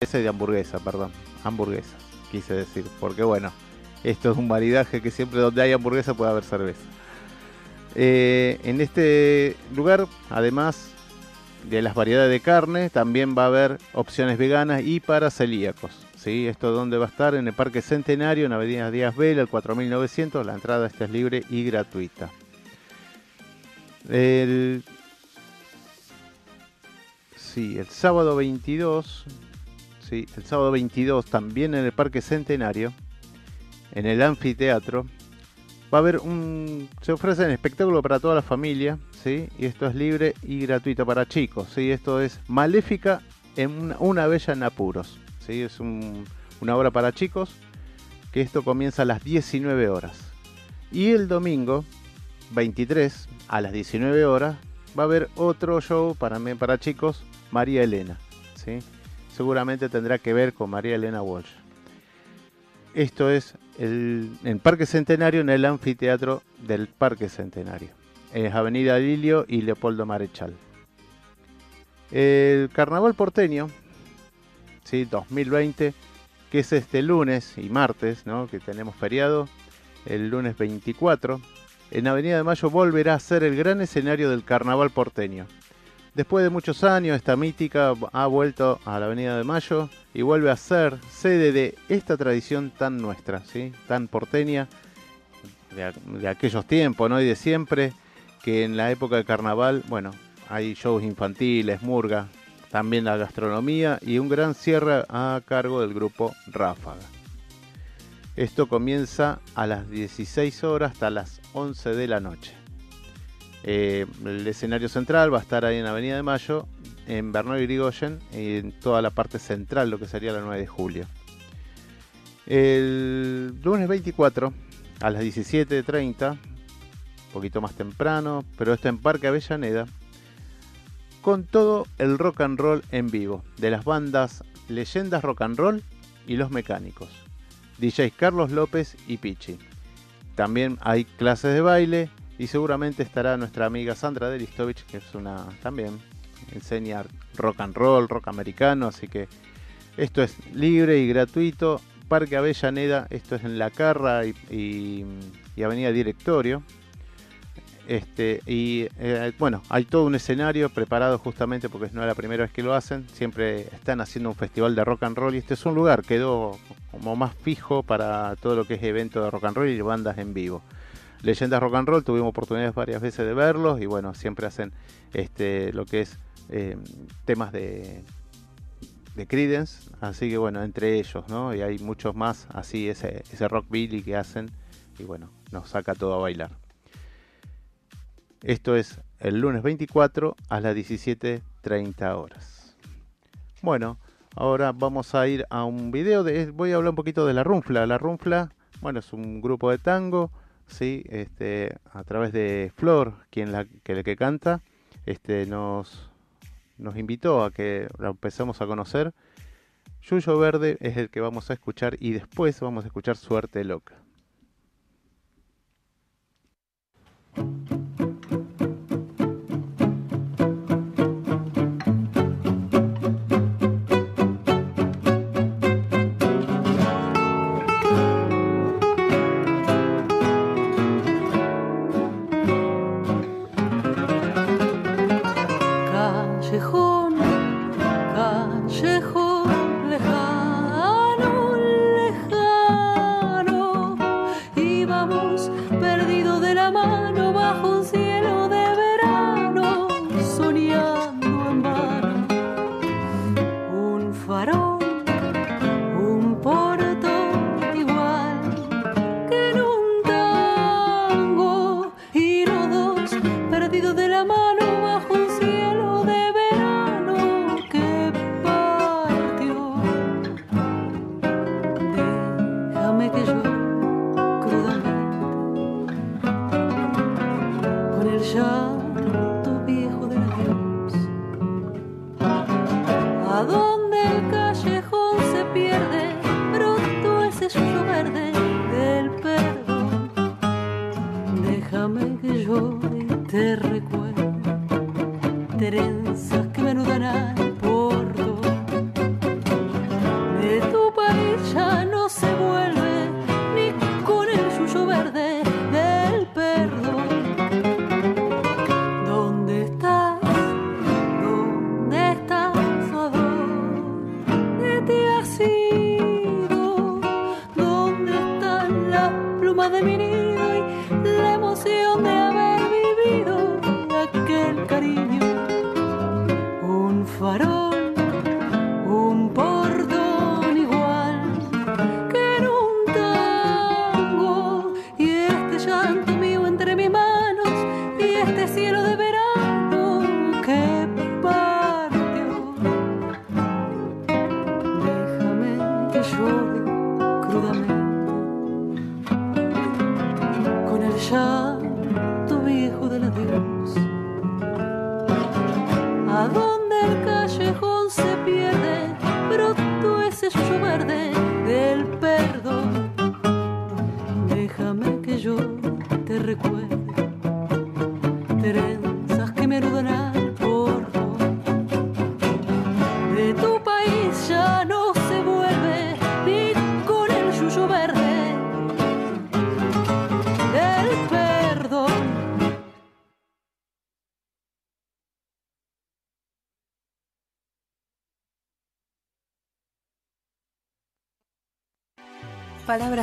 y de hamburguesa, perdón. Hamburguesa, quise decir. Porque bueno, esto es un maridaje que siempre donde hay hamburguesa puede haber cerveza. Eh, en este lugar, además de las variedades de carne, también va a haber opciones veganas y para celíacos. ¿sí? Esto donde va a estar en el Parque Centenario, en Avenida Díaz Vela, el 4900. La entrada esta es libre y gratuita. El, sí, el sábado 22, el sábado 22 también en el Parque Centenario, en el anfiteatro, va a haber un, se ofrece un espectáculo para toda la familia, sí, y esto es libre y gratuito para chicos, sí, esto es Maléfica en una, bella en apuros, sí, es una obra para chicos, que esto comienza a las 19 horas. Y el domingo 23 a las 19 horas va a haber otro show para, para chicos, María Elena. ¿sí? Seguramente tendrá que ver con María Elena Walsh. Esto es el, en Parque Centenario, en el anfiteatro del Parque Centenario. Es Avenida Lilio y Leopoldo Marechal. El Carnaval porteño, ¿sí? 2020, que es este lunes y martes, ¿no? que tenemos feriado, el lunes 24, en Avenida de Mayo volverá a ser el gran escenario del carnaval porteño. Después de muchos años, esta mítica ha vuelto a la Avenida de Mayo y vuelve a ser sede de esta tradición tan nuestra, tan porteña, de, aquellos tiempos ¿no? y de siempre, que en la época del carnaval, bueno, hay shows infantiles, murga, también la gastronomía y un gran cierre a cargo del grupo Ráfaga. Esto comienza a las 16 horas hasta las 11 de la noche. Eh, el escenario central va a estar ahí en Avenida de Mayo, en Bernal y Grigoyen, en toda la parte central, lo que sería la 9 de julio. El lunes 24 a las 17.30, un poquito más temprano, pero está en Parque Avellaneda, con todo el rock and roll en vivo, de las bandas Leyendas Rock and Roll y Los Mecánicos, DJs Carlos López y Pichi. También hay clases de baile y seguramente estará nuestra amiga Sandra Delistovich, que es una también enseña rock and roll, rock americano, así que esto es libre y gratuito. Parque Avellaneda, esto es en La Carra y, Avenida Directorio. Este, y eh, bueno, hay todo un escenario preparado justamente porque no es la primera vez que lo hacen. Siempre están haciendo un festival de rock and roll y este es un lugar, quedó como más fijo para todo lo que es evento de rock and roll y bandas en vivo. Leyendas Rock and Roll tuvimos oportunidades varias veces de verlos y bueno, siempre hacen este lo que es eh, temas de, de Credence, así que bueno, entre ellos, ¿no? Y hay muchos más así, ese, ese rock billy que hacen y bueno, nos saca todo a bailar. Esto es el lunes 24 a las 17.30 horas. Bueno, ahora vamos a ir a un video. De, voy a hablar un poquito de la Runfla. La Runfla, bueno, es un grupo de tango, ¿sí? Este, a través de Flor, quien la que, que canta, este, nos, nos invitó a que la empezamos a conocer. Yuyo Verde es el que vamos a escuchar y después vamos a escuchar Suerte Loca.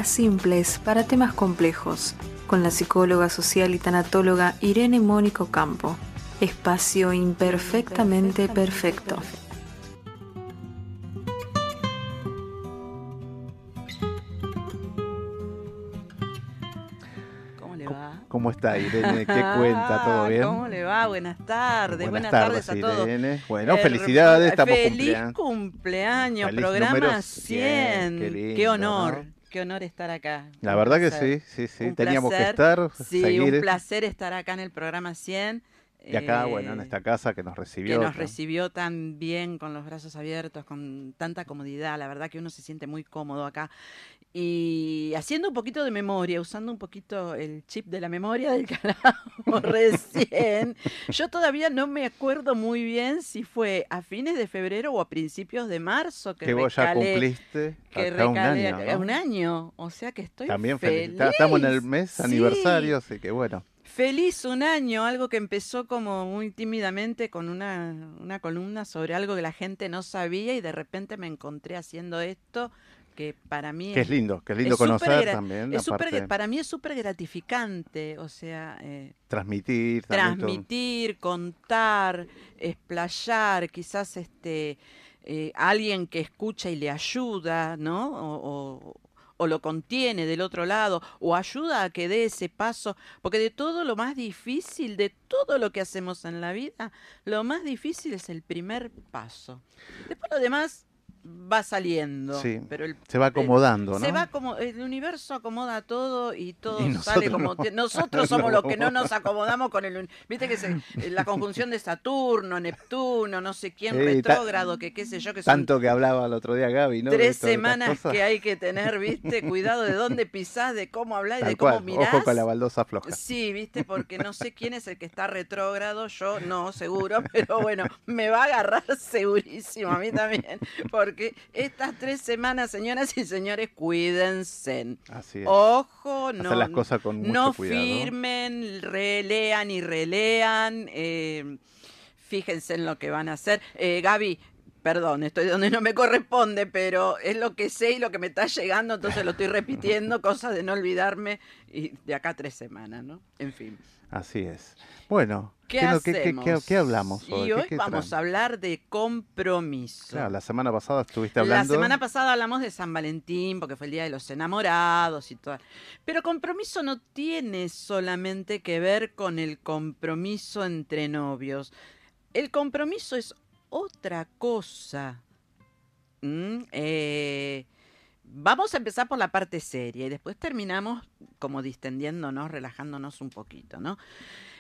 Simples para temas complejos, con la psicóloga social y tanatóloga Irene Mónico Campo. Espacio imperfectamente perfecto. ¿Cómo le va? ¿Cómo está Irene? ¿Qué cuenta? ¿Todo bien? ¿Cómo le va? Buenas tardes. Buenas, tardes, a todos. Irene. Bueno, Eh, felicidades, estamos Feliz cumpleaños. cumpleaños, Feliz programa número 100. 100, qué lindo, Qué honor, ¿no? Qué honor estar acá. La verdad que sí, sí, sí. Un Teníamos que estar, Sí, seguir. un placer estar acá en el programa 100. Y acá, eh, bueno, en esta casa que nos recibió. que nos ¿no? recibió tan bien, con los brazos abiertos, con tanta comodidad. La verdad que uno se siente muy cómodo acá. Y haciendo un poquito de memoria, usando un poquito el chip de la memoria del hablábamos recién, yo todavía no me acuerdo muy bien si fue a fines de febrero o a principios de marzo que, Que vos ya cumpliste que acá un año, acá. ¿no? Un año, o sea que estoy También feliz. feliz. Estamos en el mes Sí. aniversario, así que bueno. Feliz un año, algo que empezó como muy tímidamente con una, una columna sobre algo que la gente no sabía y de repente me encontré haciendo esto que para mí Que es lindo, que es lindo es conocer gra- también. es gra- para mí es súper gratificante, o sea, eh, transmitir todo. transmitir, contar, explayar, quizás este eh, alguien que escucha y le ayuda, ¿no? O, o- o lo contiene del otro lado, o ayuda a que dé ese paso, porque de todo lo más difícil, de todo lo que hacemos en la vida, lo más difícil es el primer paso. Después lo demás va saliendo, Sí, pero el Se va acomodando, ¿no? se va como, el universo acomoda todo y todo Y sale como... no. te- Nosotros somos los que no No. nos acomodamos con el... Viste que se- la conjunción de Saturno, Neptuno, no sé quién, Sí, retrógrado, que qué sé yo, que son Tanto que hablaba el otro día Gaby, tres esto, semanas que hay que tener, viste, cuidado de dónde pisás, de cómo hablar y Tal de cómo cual, mirás. Ojo con la baldosa floja. Sí, viste, porque no sé quién es el que está retrógrado, yo no, seguro, pero bueno, me va a agarrar segurísimo a mí también, porque estas tres semanas, señoras y señores, cuídense. Así es. Ojo, Hacer no, las cosas con mucho no cuidado. firmen, relean y relean, eh, fíjense en lo que van a hacer. Eh, Gaby, perdón, estoy donde no me corresponde, pero es lo que sé y lo que me está llegando, entonces lo estoy repitiendo, cosa de no olvidarme y de acá tres semanas, ¿no? En fin. Así es. Bueno, ¿Qué, hacemos? qué- qué hablamos hoy? Y ¿Qué- hoy vamos a hablar de compromiso. Claro, la semana pasada estuviste La hablando. semana pasada hablamos de San Valentín, porque fue el Día de los Enamorados y todo. Pero compromiso no tiene solamente que ver con el compromiso entre novios. El compromiso es otra cosa. ¿Mm? Eh, vamos a empezar por la parte seria y después terminamos como distendiéndonos, relajándonos un poquito, ¿no?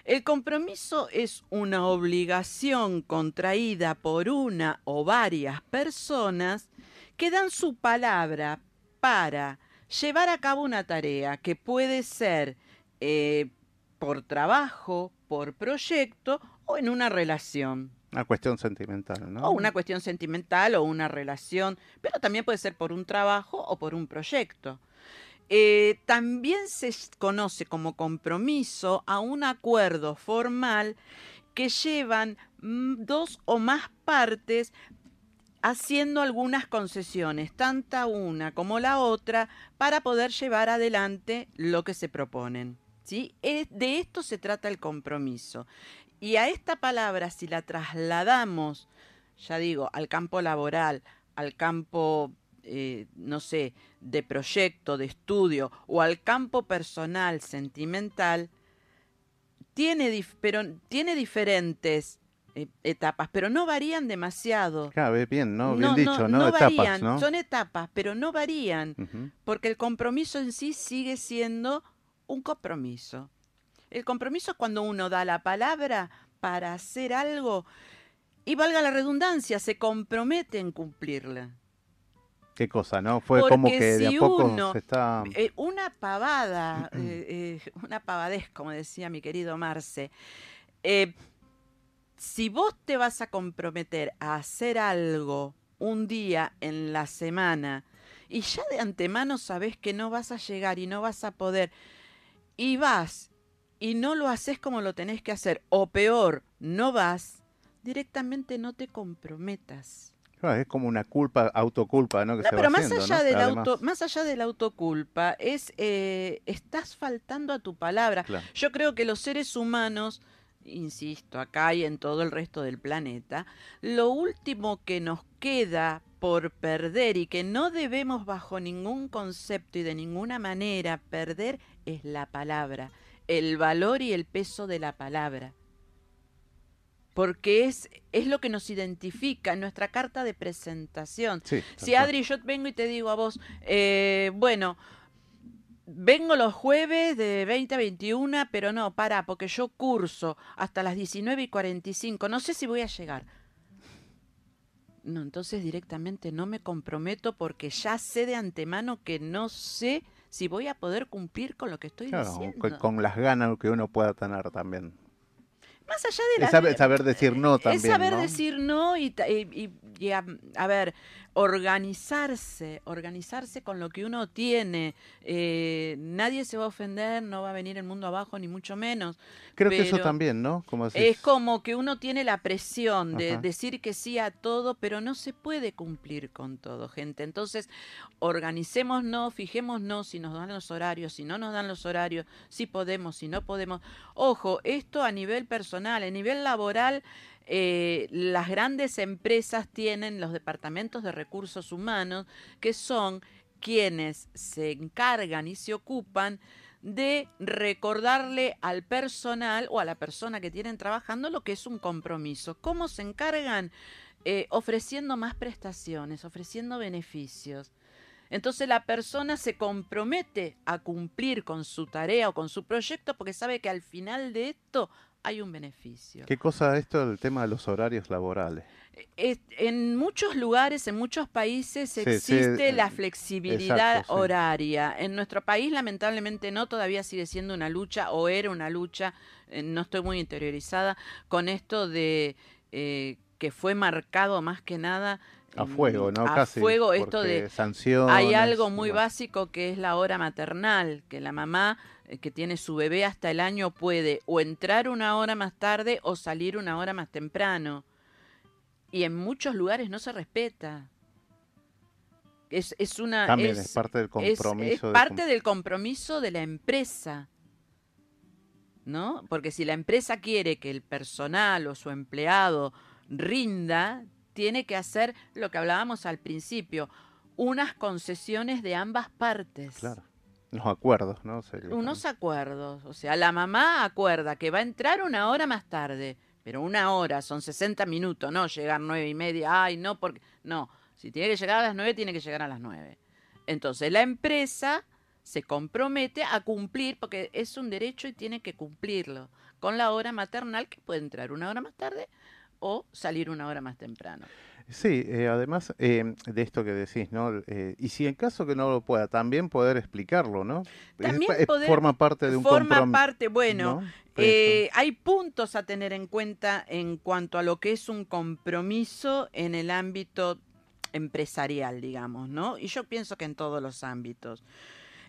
El compromiso es una obligación contraída por una o varias personas que dan su palabra para llevar a cabo una tarea que puede ser eh, por trabajo, por proyecto o en una relación. Una cuestión sentimental, ¿no? O una cuestión sentimental o una relación, pero también puede ser por un trabajo o por un proyecto. Eh, también se conoce como compromiso a un acuerdo formal que llevan mm, dos o más partes haciendo algunas concesiones, tanta una como la otra, para poder llevar adelante lo que se proponen. ¿sí? De esto se trata el compromiso. Y a esta palabra, si la trasladamos, ya digo, al campo laboral, al campo, eh, no sé, de proyecto, de estudio, o al campo personal, sentimental, tiene, dif- pero tiene diferentes eh, etapas, pero no varían demasiado. Claro, bien, ¿no? Bien dicho, ¿no? Etapas, varían, ¿no? son etapas, pero no varían, porque el compromiso en sí sigue siendo un compromiso. El compromiso es cuando uno da la palabra para hacer algo y valga la redundancia, se compromete en cumplirla. Qué cosa, ¿no? Fue como que de a poco uno- se está... Eh, una pavada, eh, eh, una pavadez, como decía mi querido Marce. Eh, si vos te vas a comprometer a hacer algo un día en la semana y ya de antemano sabés que no vas a llegar y no vas a poder, y vas y no lo haces como lo tenés que hacer, o peor, no vas, directamente no te comprometas. Claro, es como una culpa, autoculpa, ¿no? Que No, se pero va más haciendo, allá ¿no? del Además, auto, más allá de la autoculpa, es eh, estás faltando a tu palabra. claro. Yo creo que los seres humanos, insisto, acá y en todo el resto del planeta, lo último que nos queda por perder y que no debemos bajo ningún concepto y de ninguna manera perder es la palabra, el valor y el peso de la palabra. Porque es, es lo que nos identifica en nuestra carta de presentación. Sí, Si. Adri, yo vengo y te digo a vos, eh, bueno, vengo los jueves de 20 a 21, pero no, para, porque yo curso hasta las 19 y 45, no sé si voy a llegar. No, entonces directamente no me comprometo porque ya sé de antemano que no sé si voy a poder cumplir con lo que estoy Claro, diciendo. con, con las ganas que uno pueda tener también. Más allá de la Es saber, saber decir no también, es saber ¿no? decir no y, ta- y- y- y a, a ver, organizarse, organizarse con lo que uno tiene. Eh, nadie se va a ofender, no va a venir el mundo abajo, ni mucho menos. Creo que eso también, ¿no? Como Es como que uno tiene la presión de Ajá. decir que sí a todo, pero no se puede cumplir con todo, gente. Entonces, organicémonos, fijémonos si nos dan los horarios, si no nos dan los horarios, si podemos, si no podemos. Ojo, esto a nivel personal, a nivel laboral, eh, las grandes empresas tienen los departamentos de recursos humanos que son quienes se encargan y se ocupan de recordarle al personal o a la persona que tienen trabajando lo que es un compromiso. ¿Cómo se encargan? Eh, ofreciendo más prestaciones, ofreciendo beneficios. Entonces la persona se compromete a cumplir con su tarea o con su proyecto porque sabe que al final de esto hay un beneficio. ¿Qué cosa esto el tema de los horarios laborales? Es- en muchos lugares, en muchos países Sí, existe eh, la flexibilidad exacto, sí. horaria. En nuestro país lamentablemente no, todavía sigue siendo una lucha o era una lucha, eh, no estoy muy interiorizada con esto de eh, que fue marcado más que nada A fuego, ¿no? A Casi. fuego esto de sanciones, hay algo muy básico que es la hora maternal, que la mamá eh, que tiene su bebé hasta el año puede o entrar una hora más tarde o salir una hora más temprano. Y en muchos lugares no se respeta. Es, es una También es, es parte del compromiso. es de parte cum- del compromiso de la empresa. ¿No? Porque si la empresa quiere que el personal o su empleado rinda, tiene que hacer lo que hablábamos al principio, unas concesiones de ambas partes. Claro. Los acuerdos, ¿no? Unos acuerdos. O sea, la mamá acuerda que va a entrar una hora más tarde, pero una hora son 60 minutos, no llegar nueve y media. Ay, no, porque. No, si tiene que llegar a las nueve, tiene que llegar a las nueve. Entonces, la empresa se compromete a cumplir, porque es un derecho y tiene que cumplirlo, con la hora maternal, que puede entrar una hora más tarde o salir una hora más temprano. Sí, eh, además eh, de esto que decís, ¿no? Eh, y si en caso que no lo pueda, también poder explicarlo, ¿no? También es- poder- forma parte de un Forma parte, bueno, ¿no? Eh, hay puntos a tener en cuenta en cuanto a lo que es un compromiso en el ámbito empresarial, digamos, ¿no? Y yo pienso que en todos los ámbitos.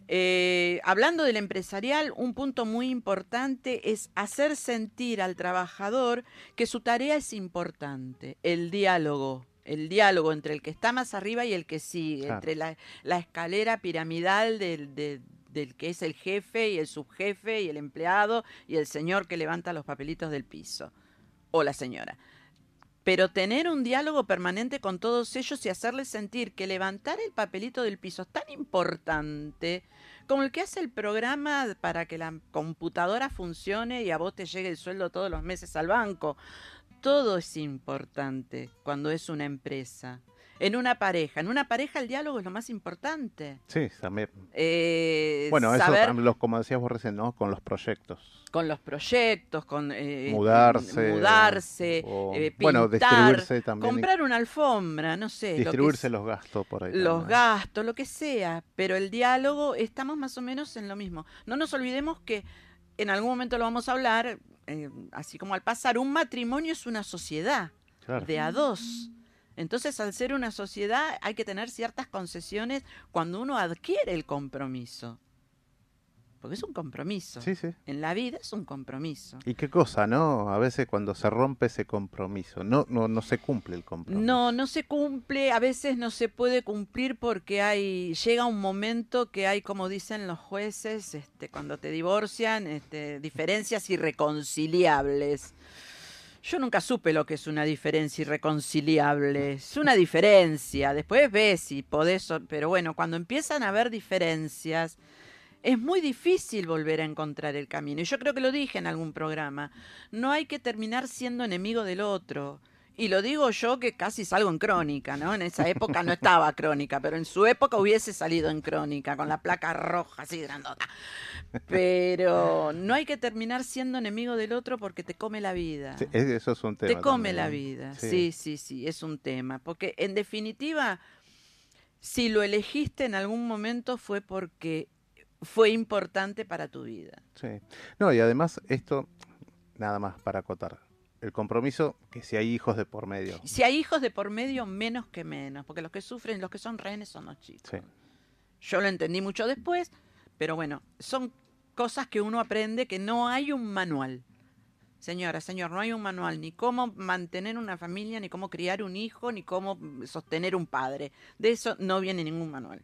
Eh, hablando del empresarial, un punto muy importante es hacer sentir al trabajador que su tarea es importante, el diálogo, el diálogo entre el que está más arriba y el que sigue, Claro. entre la, la escalera piramidal del, de- del que es el jefe y el subjefe y el empleado y el señor que levanta los papelitos del piso, o la señora. Pero tener un diálogo permanente con todos ellos y hacerles sentir que levantar el papelito del piso es tan importante como el que hace el programa para que la computadora funcione y a vos te llegue el sueldo todos los meses al banco. todo es importante cuando es una empresa. En una pareja, en una pareja el diálogo es lo más importante. Sí, también. Eh, Bueno, eso, saber los, como decías vos recién, ¿no? Con los proyectos. con los proyectos, con eh, Mudarse. mudarse, o- eh, bueno, pintar, distribuirse también. comprar una alfombra, no sé, lo que distribuirse los gastos por ahí. los también. gastos, lo que sea, pero el diálogo estamos más o menos en lo mismo. No nos olvidemos que en algún momento lo vamos a hablar, eh, así como al pasar, un matrimonio es una sociedad Claro. de a dos. Entonces, al ser una sociedad, hay que tener ciertas concesiones cuando uno adquiere el compromiso. Porque es un compromiso. Sí, sí. En la vida es un compromiso. Y qué cosa, ¿no? A veces cuando se rompe ese compromiso, no, no, no se cumple el compromiso. No, no se cumple, a veces no se puede cumplir porque hay llega un momento que hay, como dicen los jueces, este, cuando te divorcian, este, diferencias irreconciliables. Yo nunca supe lo que es una diferencia irreconciliable. Es una diferencia. Después ves si podés, pero bueno, cuando empiezan a haber diferencias, es muy difícil volver a encontrar el camino. Y yo creo que lo dije en algún programa. No hay que terminar siendo enemigo del otro. Y lo digo yo que casi salgo en crónica, ¿no? En esa época no estaba crónica, pero en su época hubiese salido en crónica, con la placa roja así grandota. Pero no hay que terminar siendo enemigo del otro porque te come la vida. Sí, es- eso es un tema. Te come también, la ¿no? vida, sí, sí, sí, es un tema. Porque en definitiva, si lo elegiste en algún momento fue porque fue importante para tu vida. Sí. No, y además esto, nada más para acotar. El compromiso, que si hay hijos de por medio. Si hay hijos de por medio, menos que menos, porque los que sufren, los que son rehenes son los chicos. Sí. Yo lo entendí mucho después, pero bueno, son cosas que uno aprende que no hay un manual. Señora, señor, no hay un manual, ni cómo mantener una familia, ni cómo criar un hijo, ni cómo sostener un padre. De eso no viene ningún manual.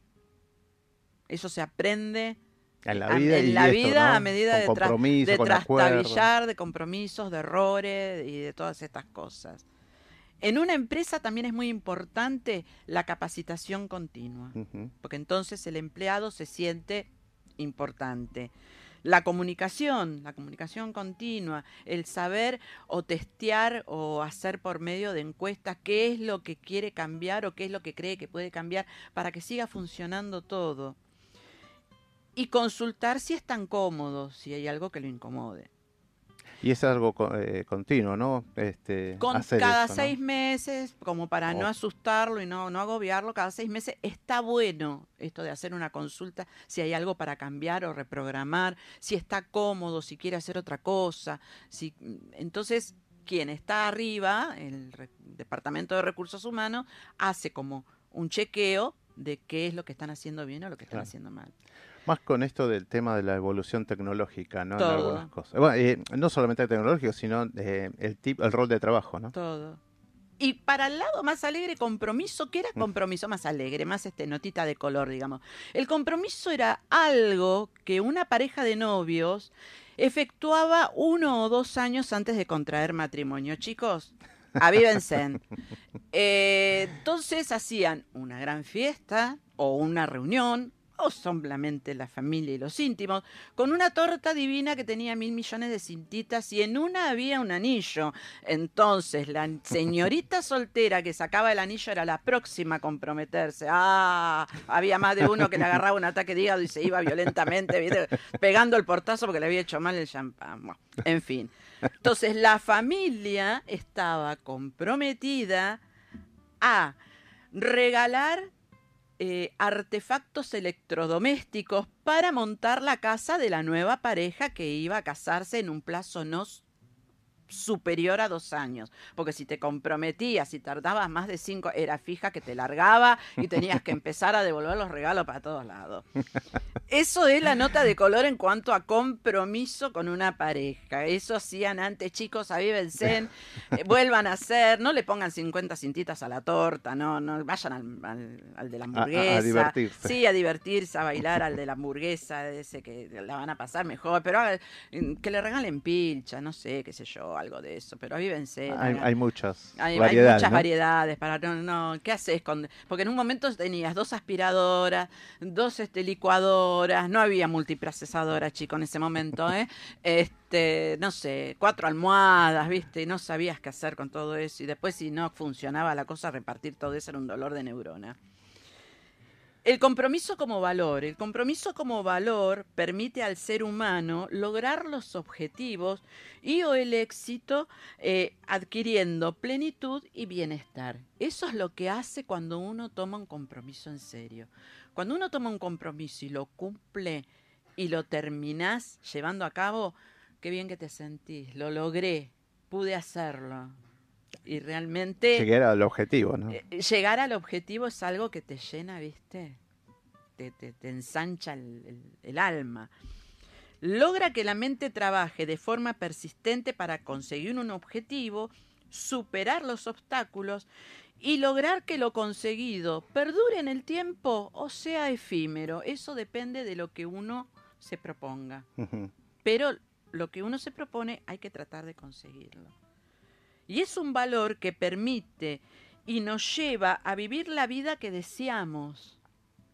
Eso se aprende En la a- vida, en y la esto, vida ¿no? a medida de, tra- de trastabillar, de compromisos, de errores y de todas estas cosas. En una empresa también es muy importante la capacitación continua porque entonces el empleado se siente importante. La comunicación, la comunicación continua, el saber o testear o hacer por medio de encuestas qué es lo que quiere cambiar o qué es lo que cree que puede cambiar para que siga funcionando todo. Y consultar si están cómodos, si hay algo que lo incomode. Y es algo eh, continuo, ¿no? Este, Con hacer cada eso, ¿no? seis meses, como para no Oh. asustarlo y no, no agobiarlo, cada seis meses está bueno esto de hacer una consulta, si hay algo para cambiar o reprogramar, si está cómodo, si quiere hacer otra cosa. Si, entonces, quien está arriba, el re- Departamento de Recursos Humanos, hace como un chequeo de qué es lo que están haciendo bien o lo que están Claro. haciendo mal. Más con esto del tema de la evolución tecnológica, ¿no? En Todo. algunas cosas. Bueno, eh, no solamente tecnológico, sino eh, el tip, el rol de trabajo, ¿no? Todo. Y para el lado más alegre, compromiso, ¿qué era Mm. compromiso más alegre? Más este notita de color, digamos. El compromiso era algo que una pareja de novios efectuaba uno o dos años antes de contraer matrimonio. Chicos, avívense. Eh, entonces hacían una gran fiesta o una reunión o solamente la familia y los íntimos, con una torta divina que tenía mil millones de cintitas y en una había un anillo. Entonces la señorita soltera que sacaba el anillo era la próxima a comprometerse. Ah, había más de uno que le agarraba un ataque de hígado y se iba violentamente, ¿viste? pegando el portazo porque le había hecho mal el champán. Bueno, en fin. Entonces la familia estaba comprometida a regalar eh, artefactos electrodomésticos para montar la casa de la nueva pareja que iba a casarse en un plazo no superior a dos años. Porque si te comprometías y tardabas más de cinco, era fija que te largaba y tenías que empezar a devolver los regalos para todos lados. Eso es la nota de color en cuanto a compromiso con una pareja. Eso hacían antes, chicos, avívense, eh, vuelvan a hacer, no le pongan 50 cintitas a la torta, no, no vayan al, al- al de la A- a- hamburguesa. a divertirse. Sí, a divertirse, a bailar al de la hamburguesa, ese que la van a pasar mejor, pero haga- que le regalen pilcha, no sé, qué sé yo, algo de eso, pero avívense. Hay, hay muchas hay, muchas ¿no? variedades para no, no, ¿qué haces con porque en un momento tenías dos aspiradoras, dos este licuadoras, no había multiprocesadora, chico, en ese momento, ¿eh? Este, no sé, cuatro almohadas, ¿viste? Y no sabías qué hacer con todo eso y después si no funcionaba la cosa repartir todo eso era un dolor de neurona. El compromiso como valor. El compromiso como valor permite al ser humano lograr los objetivos y o el éxito eh, adquiriendo plenitud y bienestar. Eso es lo que hace cuando uno toma un compromiso en serio. Cuando uno toma un compromiso y lo cumple y lo terminás llevando a cabo, qué bien que te sentís, lo logré, pude hacerlo. Y realmente Llegar al objetivo, ¿no? eh, llegar al objetivo es algo que te llena, ¿viste? Te, te- te ensancha el, el- el alma. Logra que la mente trabaje de forma persistente para conseguir un objetivo, superar los obstáculos y lograr que lo conseguido perdure en el tiempo o sea efímero. Eso depende de lo que uno se proponga. Pero lo que uno se propone hay que tratar de conseguirlo. Y es un valor que permite y nos lleva a vivir la vida que deseamos.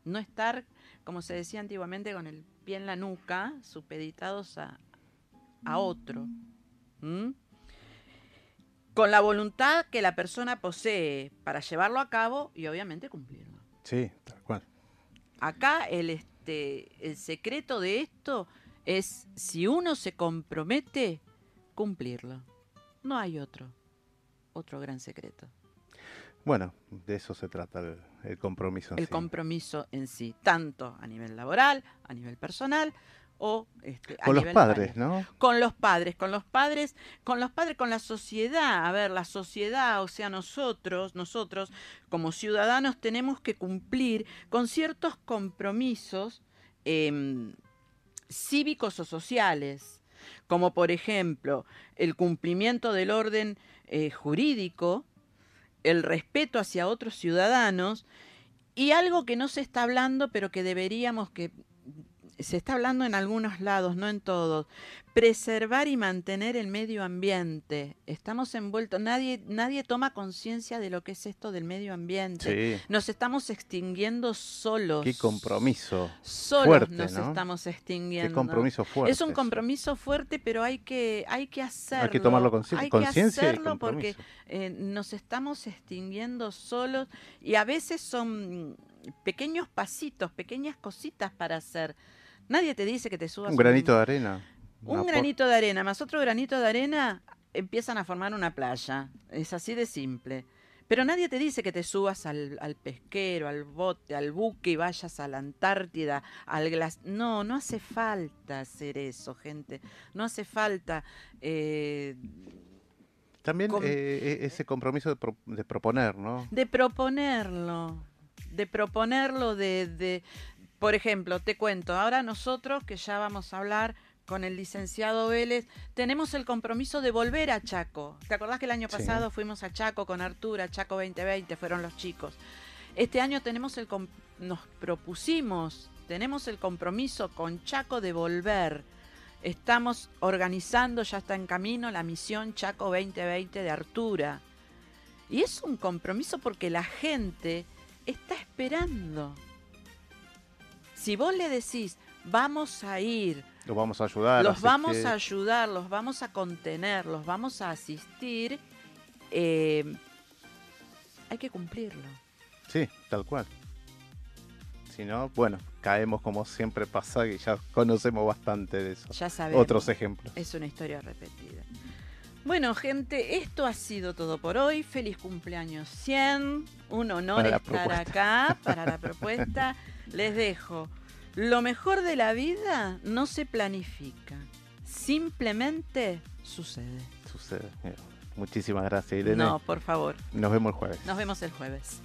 No estar, como se decía antiguamente, con el pie en la nuca, supeditados a, a otro. ¿Mm? Con la voluntad que la persona posee para llevarlo a cabo y obviamente cumplirlo. Sí, tal cual. Acá el, este, el secreto de esto es si uno se compromete, cumplirlo. No hay otro, otro gran secreto. Bueno, de eso se trata el, el compromiso. en El sí. compromiso en sí, tanto a nivel laboral, a nivel personal o este, a Con los nivel padres. ¿no? Con los padres, con los padres, con los padres, con la sociedad. A ver, la sociedad, o sea, nosotros, nosotros como ciudadanos tenemos que cumplir con ciertos compromisos em, cívicos o sociales, como por ejemplo el cumplimiento del orden eh, jurídico, el respeto hacia otros ciudadanos y algo que no se está hablando, pero que deberíamos que se está hablando en algunos lados, no en todos, preservar y mantener el medio ambiente. Estamos envueltos, nadie, nadie toma conciencia de lo que es esto del medio ambiente. Sí. Nos estamos extinguiendo solos. Qué compromiso. Solos fuerte, nos ¿no? estamos extinguiendo. Qué compromiso fuerte. Es un compromiso fuerte, pero hay que, hay que hacerlo. tomarlo Hay que conciencia y hacerlo porque eh, nos estamos extinguiendo solos y a veces son pequeños pasitos, pequeñas cositas para hacer. Nadie te dice que te subas Un granito de arena. un granito de arena más otro granito de arena empiezan a formar una playa. Es así de simple. Pero nadie te dice que te subas al, al pesquero, al bote, al buque y vayas a la Antártida, al glas. No, no hace falta hacer eso, gente. No hace falta. eh, También com- eh, eh, ese compromiso de, pro- de proponer, ¿no? de proponerlo, de proponerlo, de, de, por ejemplo, te cuento, ahora nosotros que ya vamos a hablar con el licenciado Vélez, tenemos el compromiso de volver a Chaco. ¿Te acordás que el año Sí. pasado fuimos a Chaco con Artura, Chaco 2020, fueron los chicos? Este año tenemos el nos propusimos, tenemos el compromiso con Chaco de volver. Estamos organizando, ya está en camino, la misión Chaco 2020 de Artura. Y es un compromiso porque la gente está esperando. Si vos le decís, vamos a ir, Los vamos a ayudar. los vamos que- a ayudar, los vamos a contener, los vamos a asistir, eh, hay que cumplirlo. Sí, tal cual. Si no, bueno, caemos como siempre pasa y ya conocemos bastante de eso. Ya sabemos. Otros ejemplos. Es una historia repetida. Bueno, gente, esto ha sido todo por hoy. Feliz cumpleaños 100. Un honor estar propuesta. acá para la propuesta. Les dejo. Lo mejor de la vida no se planifica. Simplemente sucede. Sucede. Muchísimas gracias, Irene. No, por favor. Nos vemos el jueves. Nos vemos el jueves.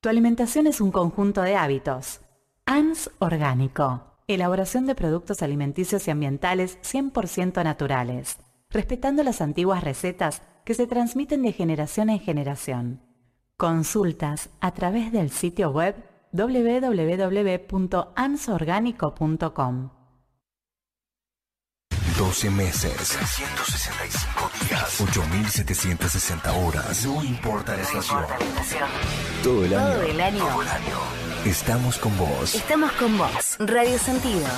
Tu alimentación es un conjunto de hábitos. ANS Orgánico. Elaboración de productos alimenticios y ambientales 100% naturales. respetando las antiguas recetas que se transmiten de generación en generación. Consultas a través del sitio web www.ansorgánico.com. 12 meses, 365 días, 8760 horas. No importa la estación. Todo el año. Todo el año. Estamos con vos. Estamos con vos. Radio Sentidos.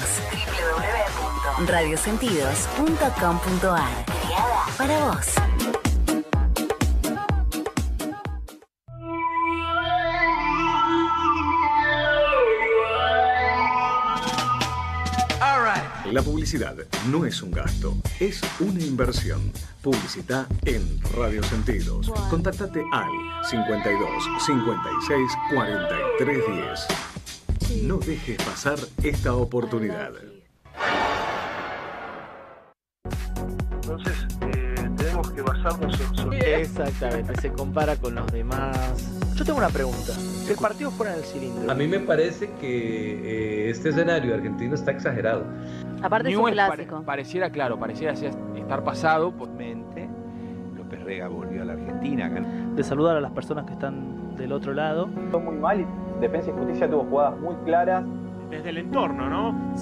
www.radiosentidos.com.ar. Creada para vos. La publicidad no es un gasto, es una inversión. Publicita en Radio Sentidos. Contáctate al 52 56 43 10. No dejes pasar esta oportunidad. Entonces, eh, tenemos que basarnos en su... Exactamente, se compara con los demás. Yo tengo una pregunta. Si el partido fuera en el cilindro. A mí me parece que eh, este escenario argentino está exagerado. Aparte es un clásico. pare- pareciera, claro, pareciera estar pasado. Por... Mente, López Rega volvió a la Argentina. De saludar a las personas que están del otro lado. Fue muy mal y Defensa y Justicia tuvo jugadas muy claras. Desde el entorno, ¿no?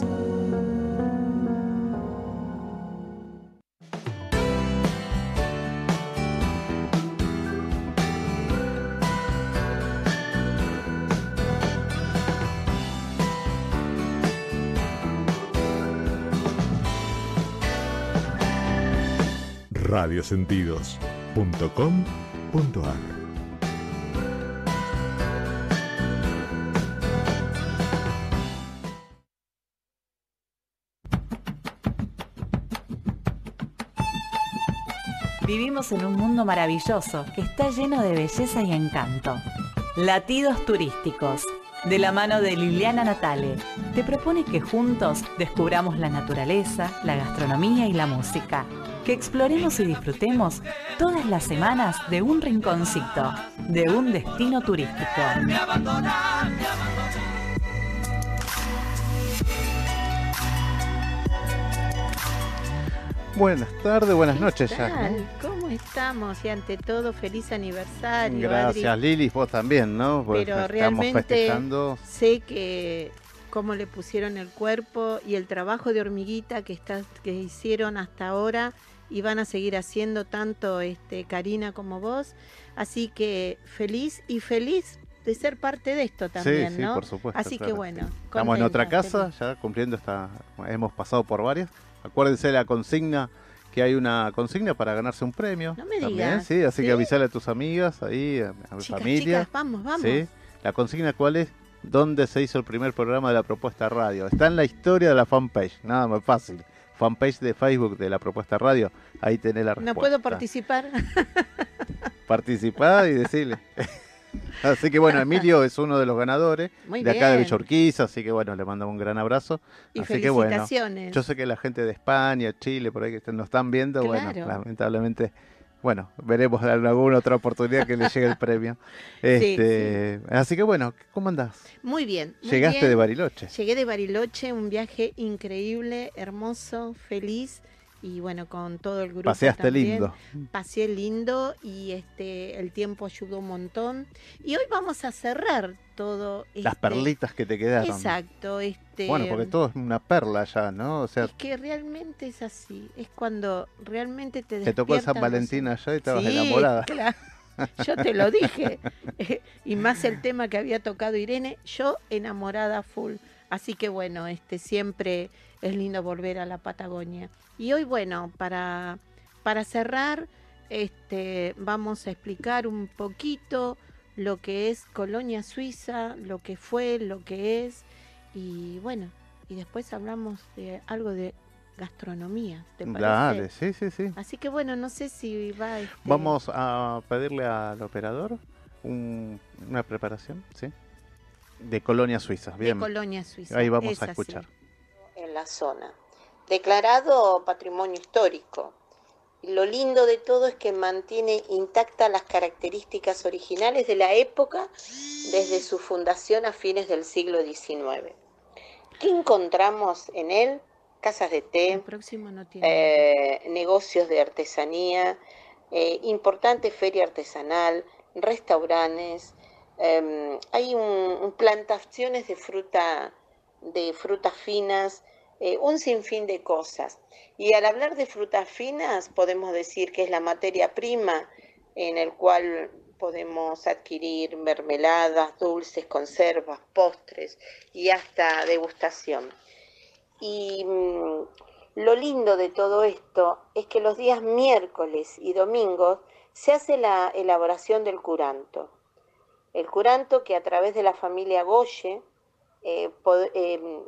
radiosentidos.com.ar Vivimos en un mundo maravilloso que está lleno de belleza y encanto. Latidos turísticos, de la mano de Liliana Natale, te propone que juntos descubramos la naturaleza, la gastronomía y la música. Que exploremos y disfrutemos todas las semanas de un rinconcito, de un destino turístico. Buenas tardes, buenas ¿Qué noches ya. ¿Cómo estamos? Y ante todo, feliz aniversario. Gracias Adri. Lili, vos también, ¿no? Porque Pero estamos realmente festejando. sé que cómo le pusieron el cuerpo y el trabajo de hormiguita que, está, que hicieron hasta ahora y van a seguir haciendo tanto este, Karina como vos. Así que feliz y feliz de ser parte de esto también, sí, sí, ¿no? por supuesto. Así que bueno. Estamos en otra casa, feliz. ya cumpliendo esta. Hemos pasado por varias. Acuérdense de la consigna, que hay una consigna para ganarse un premio. No me también, digas, sí, así ¿sí? que avisale a tus amigas, ahí, a, Chicas, familia. chicas, vamos, vamos. Sí. La consigna, ¿cuál es? ¿Dónde se hizo el primer programa de la propuesta radio? Está en la historia de la fanpage, nada más fácil. Fanpage de Facebook de la propuesta radio. Ahí tenés la respuesta. No puedo participar. Participá y decirle. así que bueno, Emilio es uno de los ganadores Muy de acá de bien. Villorquiza, así que bueno, le mandamos un gran abrazo. Y así que bueno, felicitaciones. yo sé que la gente de España, Chile, por ahí que nos están viendo, bueno, lamentablemente, bueno, veremos en alguna otra oportunidad que le llegue el premio. Este, Así que bueno, ¿cómo andás? Muy bien. muy Llegaste bien. de Bariloche. Llegué de Bariloche, un viaje increíble, hermoso, feliz y bueno, con todo el grupo. Paseaste también. lindo. Paseé lindo y este el tiempo ayudó un montón. Y hoy vamos a cerrar todo. Las este- perlitas que te quedaron. Exacto. Este, Bueno, porque todo es una perla ya, ¿no? O sea, Es que realmente es así. Es cuando realmente te te tocó San despiertan los- Valentín allá y estabas Sí, enamorada. claro. Yo te lo dije. y más el tema que había tocado Irene, yo enamorada full. Así que bueno, este siempre es lindo volver a la Patagonia. Y hoy, bueno, para, para cerrar, este, vamos a explicar un poquito lo que es Colonia Suiza, lo que fue, lo que es. Y bueno, y después hablamos de algo de gastronomía. ¿te parece? Dale, sí, sí, sí. Así que bueno, no sé si va. este, Vamos a pedirle al operador un- una preparación, ¿sí? De Colonia Suiza, bien. De Colonia Suiza. Ahí vamos es a así. En la zona. Declarado patrimonio histórico. Lo lindo de todo es que mantiene intactas las características originales de la época desde su fundación a fines del siglo XIX. ¿Qué encontramos en él? casas de té, no eh, negocios de artesanía, eh, importante feria artesanal, restaurantes, em, hay un- un plantaciones de fruta, de frutas finas, eh, un sinfín de cosas. Y al hablar de frutas finas, podemos decir que es la materia prima en el cual podemos adquirir mermeladas, dulces, conservas, postres y hasta degustación. Y mm, lo lindo de todo esto es que los días miércoles y domingos se hace la elaboración del curanto. El curanto que a través de la familia Goye eh, eh,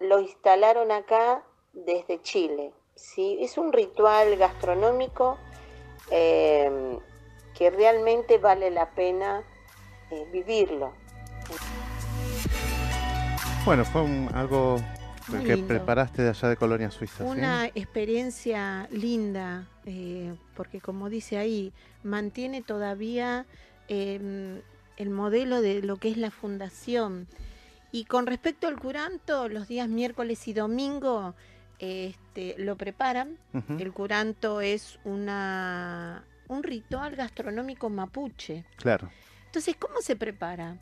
lo instalaron acá desde Chile. ¿sí? Es un ritual gastronómico eh, que realmente vale la pena eh, vivirlo. Bueno, fue un- algo Muy que lindo. preparaste de allá de Colonia Suiza. ¿sí? Una experiencia linda, eh, porque como dice ahí, mantiene todavía eh, el modelo de lo que es la fundación. Y con respecto al curanto, los días miércoles y domingo este, lo preparan. El curanto es una, un ritual gastronómico mapuche. Claro. Entonces, ¿cómo se prepara?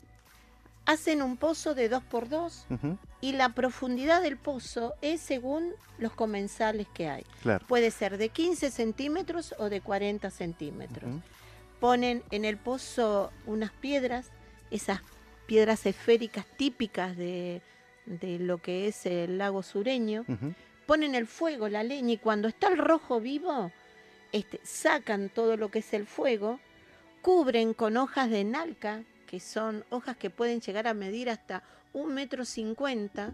Hacen un pozo de dos por dos Ujú. y la profundidad del pozo es según los comensales que hay. Claro. Puede ser de 15 centímetros o de 40 centímetros. Ponen en el pozo unas piedras, esas piedras esféricas típicas de, de lo que es el lago sureño. Ponen el fuego, la leña, y cuando está el rojo vivo, este, sacan todo lo que es el fuego, cubren con hojas de nalca, que son hojas que pueden llegar a medir hasta un metro cincuenta,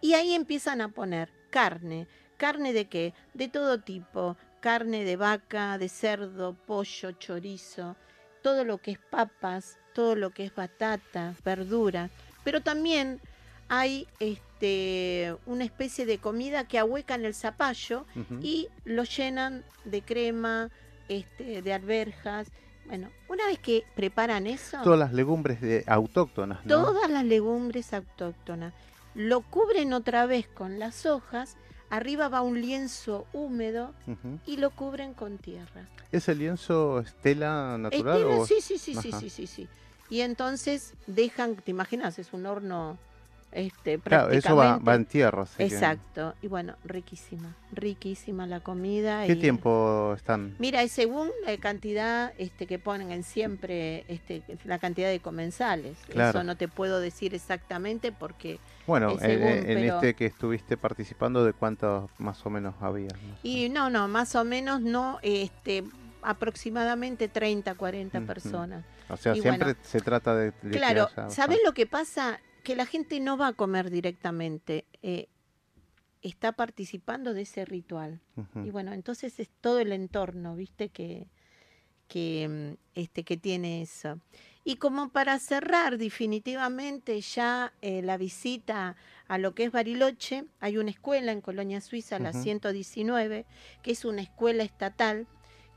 y ahí empiezan a poner carne. ¿Carne de qué? De todo tipo. Carne de vaca, de cerdo, pollo, chorizo, todo lo que es papas, todo lo que es batata, verdura. Pero también hay este, una especie de comida que ahuecan el zapallo y lo llenan de crema, este, de alberjas. Bueno, una vez que preparan eso, Todas las legumbres de, autóctonas, ¿no? todas las legumbres autóctonas, lo cubren otra vez con las hojas, arriba va un lienzo húmedo y lo cubren con tierra. ¿Ese lienzo es tela natural? Estela, o- sí, sí, sí, sí, sí, sí, sí. Y entonces dejan, ¿te imaginas? Es un horno este, Claro, eso va, en tierra. que- Exacto. Y bueno, riquísima, riquísima la comida. ¿Qué y- tiempo están? Mira, es según la cantidad este, que ponen en siempre, este, la cantidad de comensales. Claro. Eso no te puedo decir exactamente porque Bueno, es en, según, en pero- este que estuviste participando, ¿de cuántos más o menos había? no? Y no, no, más o menos no, este, aproximadamente 30, 40 Ujú. personas. O sea, Y siempre bueno, se trata de, Claro, haya- ¿sabes lo que pasa? Que la gente no va a comer directamente, eh, está participando de ese ritual. Y bueno, entonces es todo el entorno, ¿viste? Que, que, mm, este, que tiene eso. Y como para cerrar definitivamente ya eh, la visita a lo que es Bariloche, hay una escuela en Colonia Suiza, la Ujú. 119, que es una escuela estatal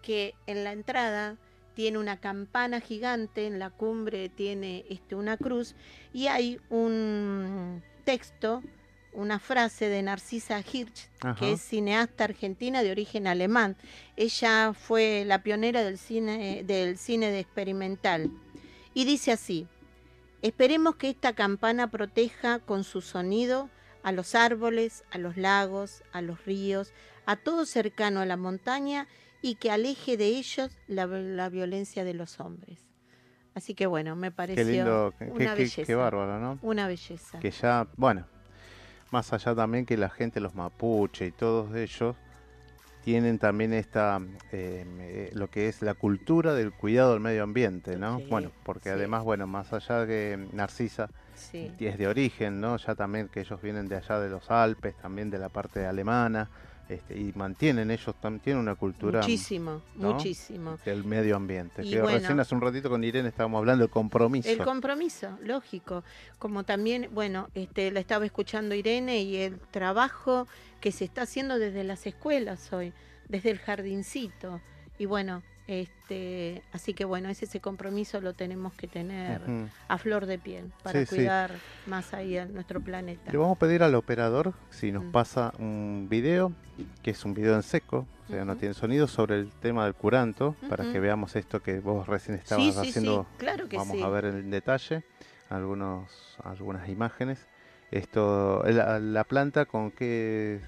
que en la entrada tiene una campana gigante, en la cumbre tiene este, una cruz y hay un texto, una frase de Narcisa Hirsch, Ajá. que es cineasta argentina de origen alemán. Ella fue la pionera del cine, del cine de experimental. Y dice así, esperemos que esta campana proteja con su sonido a los árboles, a los lagos, a los ríos, a todo cercano a la montaña y que aleje de ellos la, la violencia de los hombres. Así que bueno, me pareció Qué lindo, qué, una qué- belleza. qué bárbaro, ¿no? Una belleza. Que ya, bueno, más allá también que la gente, los mapuche y todos ellos, tienen también esta, eh, eh, lo que es la cultura del cuidado del medio ambiente, ¿no? Sí, bueno, porque sí. además, bueno, más allá de Narcisa, Sí. es de origen, ¿no? Ya también que ellos vienen de allá de los Alpes, también de la parte alemana, este, y mantienen ellos también tienen una cultura Muchísimo, ¿no? muchísimo. del medio ambiente. Y que bueno. recién hace un ratito con Irene estábamos hablando del compromiso. El compromiso, lógico. Como también, bueno, este, la estaba escuchando Irene y el trabajo que se está haciendo desde las escuelas hoy, desde el jardincito. Y bueno, este, así que bueno, ese, ese compromiso lo tenemos que tener a flor de piel para Sí, sí. cuidar más ahí a nuestro planeta. Le vamos a pedir al operador si nos Mm. pasa un video, que es un video en seco, o sea, no tiene sonido, sobre el tema del curanto, para que veamos esto que vos recién estabas Sí, sí, sí, haciendo. claro que vamos a ver en detalle algunos, algunas imágenes. Esto, la, la planta con qué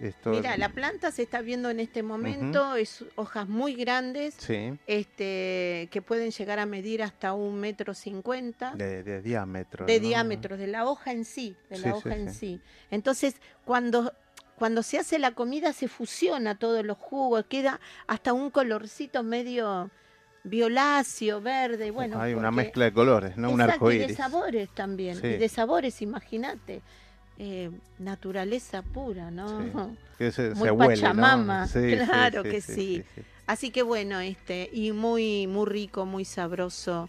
esto. Mira, la planta se está viendo en este momento, es hojas muy grandes, Sí, este, que pueden llegar a medir hasta un metro cincuenta. de, de diámetro. de ¿no? diámetro, de la hoja en sí, de Sí, la sí, hoja en sí. Entonces, cuando, cuando se hace la comida se fusiona todos los jugos, queda hasta un colorcito medio violáceo, verde, bueno. Hay una mezcla de colores, ¿no? Un arco y de iris. sabores también, y de sabores, imagínate. Eh, naturaleza pura, ¿no? Sí. Que se, Muy se huele, ¿no? Pachamama, Sí, claro sí, que sí, sí. sí, sí. Así que bueno, este, y muy, muy rico, muy sabroso,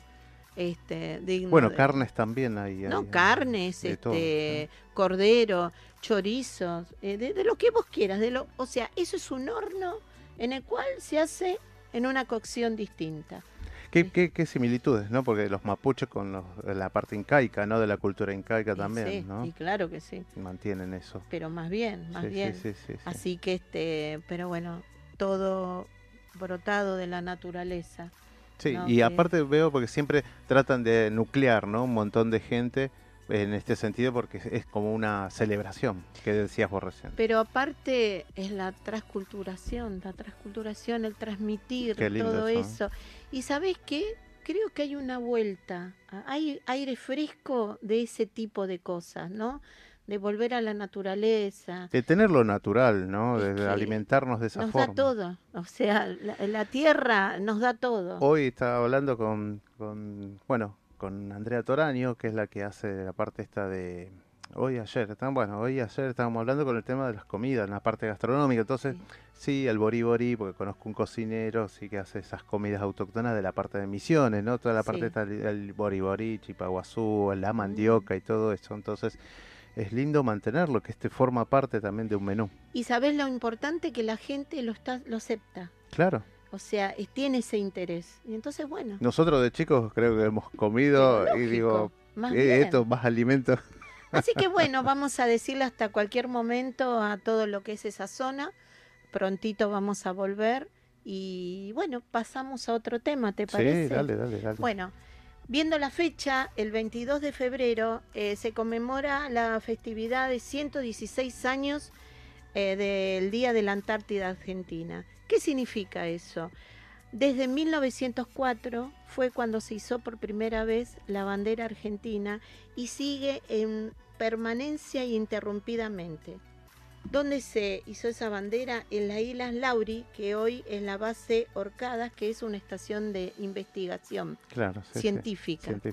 este, digno Bueno, de- carnes también hay. no, hay- carnes, todo, este, cordero, chorizos, eh, de, de lo que vos quieras. De lo, o sea, eso es un horno en el cual se hace en una cocción distinta. ¿Qué, qué, qué similitudes, ¿no? Porque los mapuches con los- la parte incaica, ¿no? De la cultura incaica también, sí, ¿no? y claro que sí. Mantienen eso. Pero más bien, más Sí, sí, bien. sí, sí, sí. Así que este, pero bueno, todo brotado de la naturaleza. Sí, ¿no? y Que- aparte veo porque siempre tratan de nuclear, ¿no? Un montón de gente en este sentido porque es- como una celebración, que decías vos recién. Pero aparte es la transculturación, la transculturación, el transmitir lindo todo eso, ¿eh? eso. Y sabes qué? Creo que hay una vuelta, hay aire fresco de ese tipo de cosas, ¿no? De volver a la naturaleza. De tener lo natural, ¿no? De, alimentarnos de esa Nos forma. da todo, o sea, la, la tierra nos da todo. Hoy estaba hablando con, con, bueno, con Andrea Toraño, que es la que hace la parte esta de hoy ayer, está- bueno, hoy ayer estábamos hablando con el tema de las comidas, en la parte gastronómica, entonces sí, el bori bori, porque conozco un cocinero, sí que hace esas comidas autóctonas de la parte de Misiones, ¿no? Toda la parte Sí. esta, el, bori bori, chipaguazú, la mandioca y todo eso, entonces es lindo mantenerlo, que este forma parte también de un menú. Y sabes lo importante que la gente lo está, lo acepta. Claro. O sea, tiene ese interés. Y entonces, bueno. Nosotros de chicos creo que hemos comido y digo, más "Eh, bien. esto, más alimentos. Así que bueno, vamos a decirle hasta cualquier momento a todo lo que es esa zona. Prontito vamos a volver y bueno, pasamos a otro tema, ¿te parece? Sí, dale, dale, dale. Bueno, viendo la fecha, el 22 de febrero eh, se conmemora la festividad de 116 años eh, del Día de la Antártida Argentina. ¿Qué significa eso? Desde 1904 fue cuando se hizo por primera vez la bandera argentina y sigue en permanencia interrumpidamente. ¿Dónde se hizo esa bandera? En la isla Lauri, que hoy es la base Orcadas, que es una estación de investigación Claro, sí, sí. científica. Sí.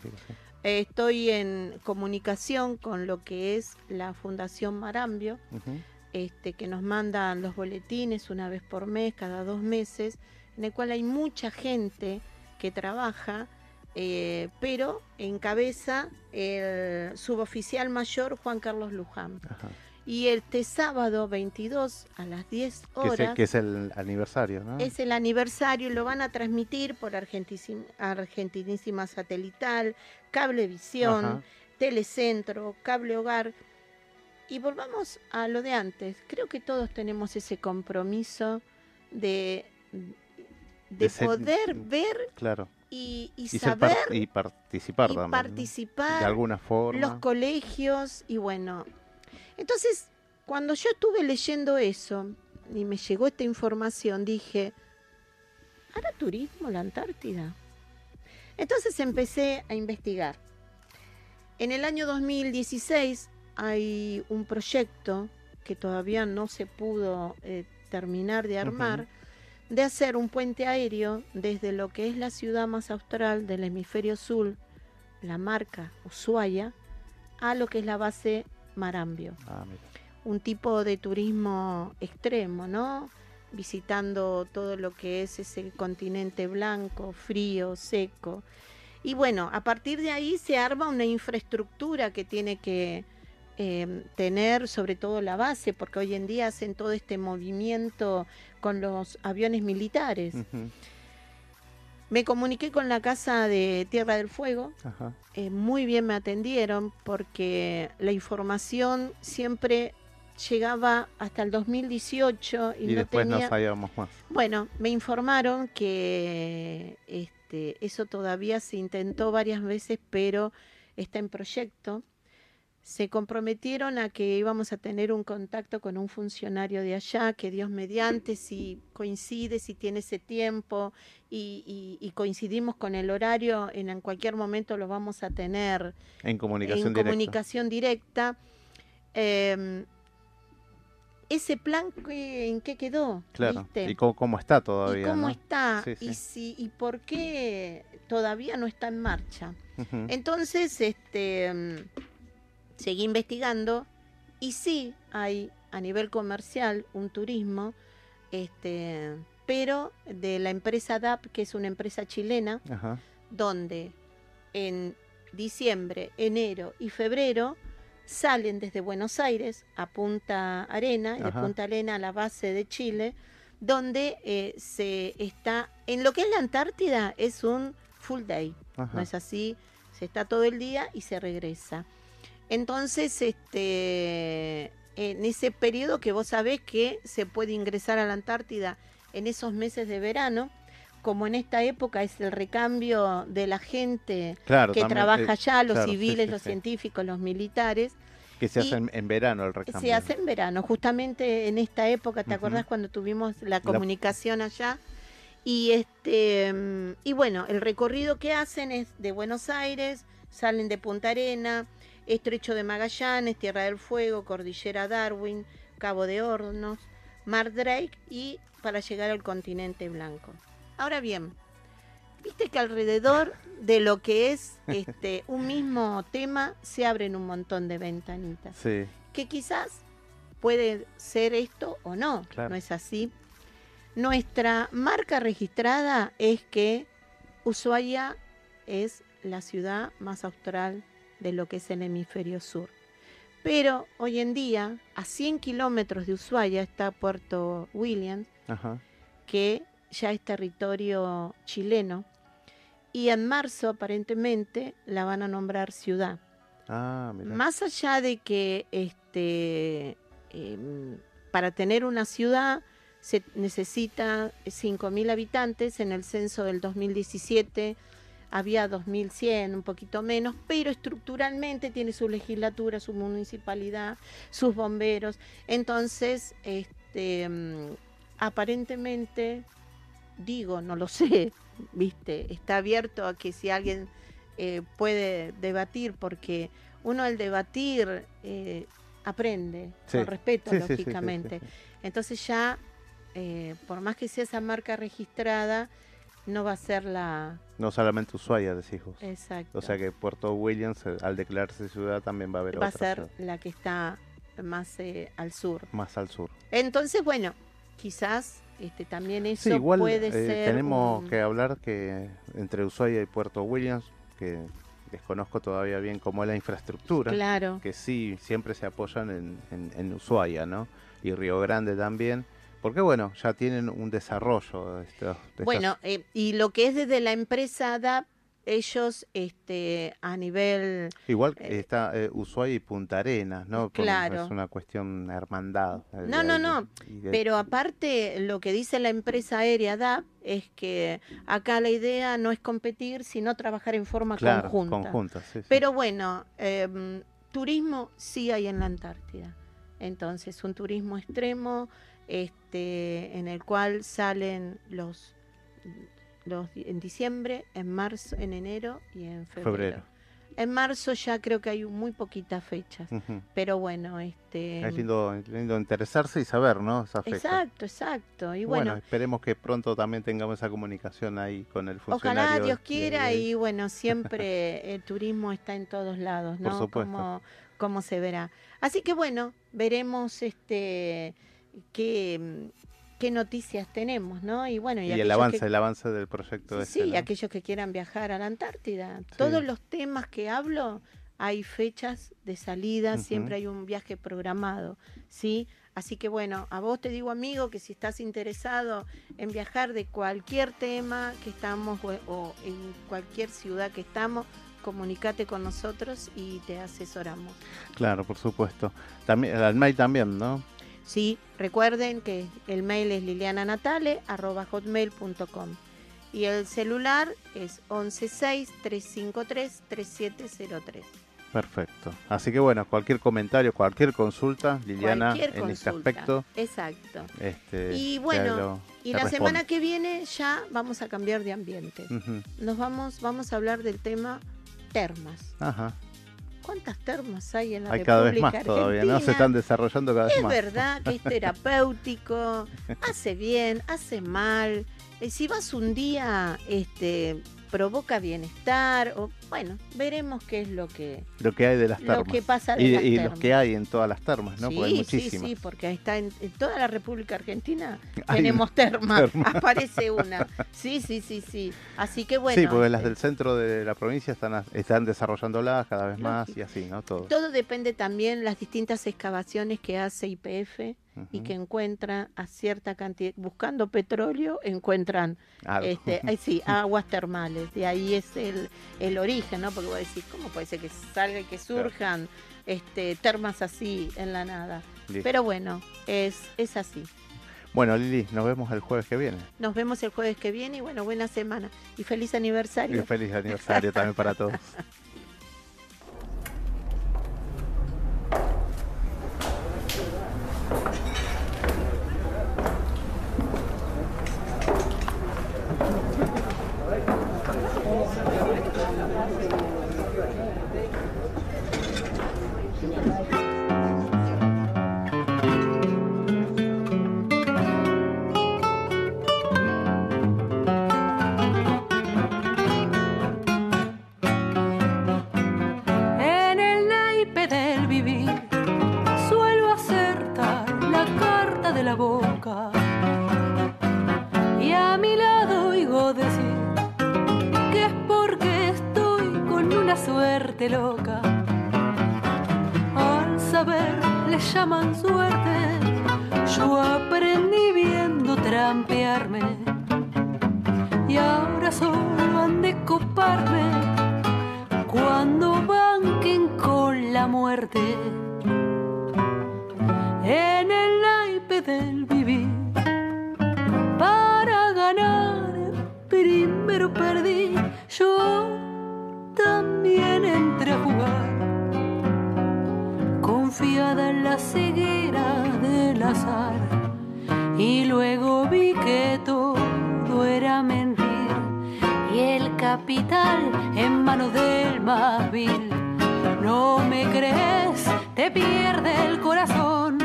Eh, Estoy en comunicación con lo que es la Fundación Marambio, Ujú. este, que nos mandan los boletines una vez por mes, cada dos meses, en el cual hay mucha gente que trabaja, eh, pero encabeza el suboficial mayor Juan Carlos Luján. Ajá. Y este sábado 22 a las 10 Que, es el, horas que es el aniversario, ¿no? es el aniversario y lo van a transmitir por Argentísima, Argentinísima Satelital, Cablevisión, Ajá. Telecentro, Cable Hogar. Y volvamos a lo de antes. Creo que todos tenemos ese compromiso de, de, De ser- poder ver Claro. y, y ser saber par- y participar y también. ¿no? participar De alguna forma. los colegios y bueno. Entonces, cuando yo estuve leyendo eso y me llegó esta información, dije, ¿hará turismo la Antártida? Entonces empecé a investigar. En el año 2016 hay un proyecto que todavía no se pudo eh, terminar de armar, de hacer un puente aéreo desde lo que es la ciudad más austral del hemisferio sur, la marca Ushuaia, a lo que es la base Marambio. Ah. Un tipo de turismo extremo, ¿no? Visitando todo lo que es ese continente blanco, frío, seco. Y bueno, a partir de ahí se arma una infraestructura que tiene que eh, tener sobre todo la base, porque hoy en día hacen todo este movimiento con los aviones militares. Me comuniqué con la casa de Tierra del Fuego, Ajá. eh, muy bien me atendieron porque la información siempre llegaba hasta el 2018 y, Y, no después tenía... no sabíamos más. Bueno, me informaron que este, eso todavía se intentó varias veces, pero está en proyecto. Se comprometieron a que íbamos a tener un contacto con un funcionario de allá, que Dios mediante, si coincide, si tiene ese tiempo y, y- y coincidimos con el horario, en, en cualquier momento lo vamos a tener En comunicación en directa. comunicación directa. Eh, ese plan, ¿qué- ¿en qué quedó? Claro. ¿Viste? ¿Y cómo, cómo está todavía? ¿Y cómo no? está? Sí, sí. ¿Y, si, ¿Y por qué todavía no está en marcha? Entonces, este, mm, seguí investigando y sí hay a nivel comercial un turismo, este, pero de la empresa DAP, que es una empresa chilena, Ajá. donde en diciembre, enero y febrero salen desde Buenos Aires a Punta Arena, y de. Punta Arena a la base de Chile, donde eh, se está, en lo que es la Antártida, es un full day, Ajá. no es así, se está todo el día y se regresa. Entonces, este, en ese periodo que vos sabés que se puede ingresar a la Antártida en esos meses de verano, como en esta época es el recambio de la gente Claro, que también, trabaja eh, allá, los claro, civiles, sí, los sí. científicos, los militares, Que se y hace en, verano el recambio. se hace en verano, justamente en esta época, ¿te Ujú. acordás cuando tuvimos la comunicación allá? Y este mm, y bueno, el recorrido que hacen es de Buenos Aires, salen de Punta Arena, Estrecho de Magallanes, Tierra del Fuego, Cordillera Darwin, Cabo de Hornos, Mar Drake y para llegar al continente blanco. Ahora bien, viste que alrededor de lo que es este un mismo tema se abren un montón de ventanitas Sí. que quizás puede ser esto o no, Claro. no es así. Nuestra marca registrada es que Ushuaia es la ciudad más austral de lo que es el hemisferio sur. Pero hoy en día, a 100 kilómetros de Ushuaia está Puerto Williams, Ajá. que ya es territorio chileno, y en marzo aparentemente la van a nombrar ciudad. Ah. Más allá de que este, em, para tener una ciudad se necesita 5.000 habitantes, en el censo del 2017 había 2.100, un poquito menos, pero estructuralmente tiene su legislatura, su municipalidad, sus bomberos. Entonces, este, mm, aparentemente, digo, no lo sé, viste, está abierto a que si alguien eh, puede debatir, porque uno al debatir eh, aprende, Sí. con respeto, sí, lógicamente. sí. Entonces ya, eh, por más que sea esa marca registrada, no va a ser la... No solamente Ushuaia, decís vos. Exacto. O sea que Puerto Williams, eh, al declararse ciudad, también va a haber va a otra ser ciudad la que está más eh, al sur. más al sur. Entonces, bueno, quizás este, también eso Sí, igual puede eh, ser... tenemos un- que hablar que entre Ushuaia y Puerto Williams, que desconozco todavía bien cómo es la infraestructura, Claro. que sí, siempre se apoyan en, en, en Ushuaia, ¿no? Y Río Grande también, porque bueno, ya tienen un desarrollo de estos- de estas- Bueno, eh, y lo que es desde la empresa DAP, ellos este, a nivel... Igual que está eh, Ushuaia y Punta Arenas, ¿no? Claro. Es una cuestión hermandad. eh, No, no, no. de- Pero aparte, lo que dice la empresa aérea DAP es que acá la idea no es competir, sino trabajar en forma Claro, conjunta. conjunta, sí, sí. Pero bueno, em, turismo sí hay en la Antártida. Entonces, un turismo extremo este, en el cual salen los, los en diciembre, en marzo, en enero y en febrero. Febrero. En marzo ya creo que hay muy poquitas fechas. Pero bueno, este Es lindo, lindo interesarse y saber, ¿no? Esa fecha. Exacto, exacto. Y bueno, bueno, esperemos que pronto también tengamos esa comunicación ahí con el funcionario. ojalá Dios quiera de- y bueno, siempre el turismo está en todos lados, Por ¿no? supuesto. Como, como se verá. Así que bueno, veremos este qué, qué noticias tenemos, ¿no? Y bueno, y, y el avance, que- el avance del proyecto Sí, este, sí, ¿no? aquellos que quieran viajar a la Antártida. Todos los temas que hablo hay fechas de salida, siempre hay un viaje programado, ¿sí? Así que bueno, a vos te digo amigo que si estás interesado en viajar de cualquier tema que estamos o, o en cualquier ciudad que estamos, comunicate con nosotros y te asesoramos. Claro, por supuesto. También, al mail también, ¿no? Sí, recuerden que el mail es liliananatale.hotmail.com y el celular es 116-353-3703. Perfecto. Así que bueno, cualquier comentario, cualquier consulta, Liliana, Cualquier en este aspecto. Exacto. Este, Y bueno, lo- y la responde. semana que viene ya vamos a cambiar de ambiente. Nos vamos, vamos a hablar del tema termas. Ajá. ¿Cuántas termas hay en la Hay cada vez República más todavía, ¿no? Se están desarrollando cada vez Es más. verdad que es terapéutico, hace bien, hace mal. Eh, Si vas un día, este, provoca bienestar, o bueno, veremos qué es lo que, Lo que hay de las lo termas. que pasa de y, las y termas. los que hay en todas las termas, ¿no? sí, Porque hay sí, muchísimas. sí, porque está en, en toda la República Argentina Hay tenemos termas, terma. aparece una. Sí, sí, sí, sí. Así que bueno. sí, porque las este, del centro de la provincia están, están desarrollándolas cada vez más y así, ¿no? Todo. Todo depende también las distintas excavaciones que hace IPF y que encuentra a cierta cantidad, buscando petróleo, encuentran Algo. este, ay, sí, aguas termales. De ahí es el, el origen, ¿no? Porque vos decís, ¿cómo puede ser que salga y que surjan este, termas así en la nada? Listo. Pero bueno, es, es así. Bueno, Lili, nos vemos el jueves que viene. Nos vemos el jueves que viene y bueno, buena semana y feliz Y aniversario. feliz aniversario también para todos. cuando banquen con la muerte en el naipe del vivir para ganar primero perdí. Yo también entré a jugar confiada en la ceguera del azar y luego capital en manos del más vil. No me crees, te pierde el corazón.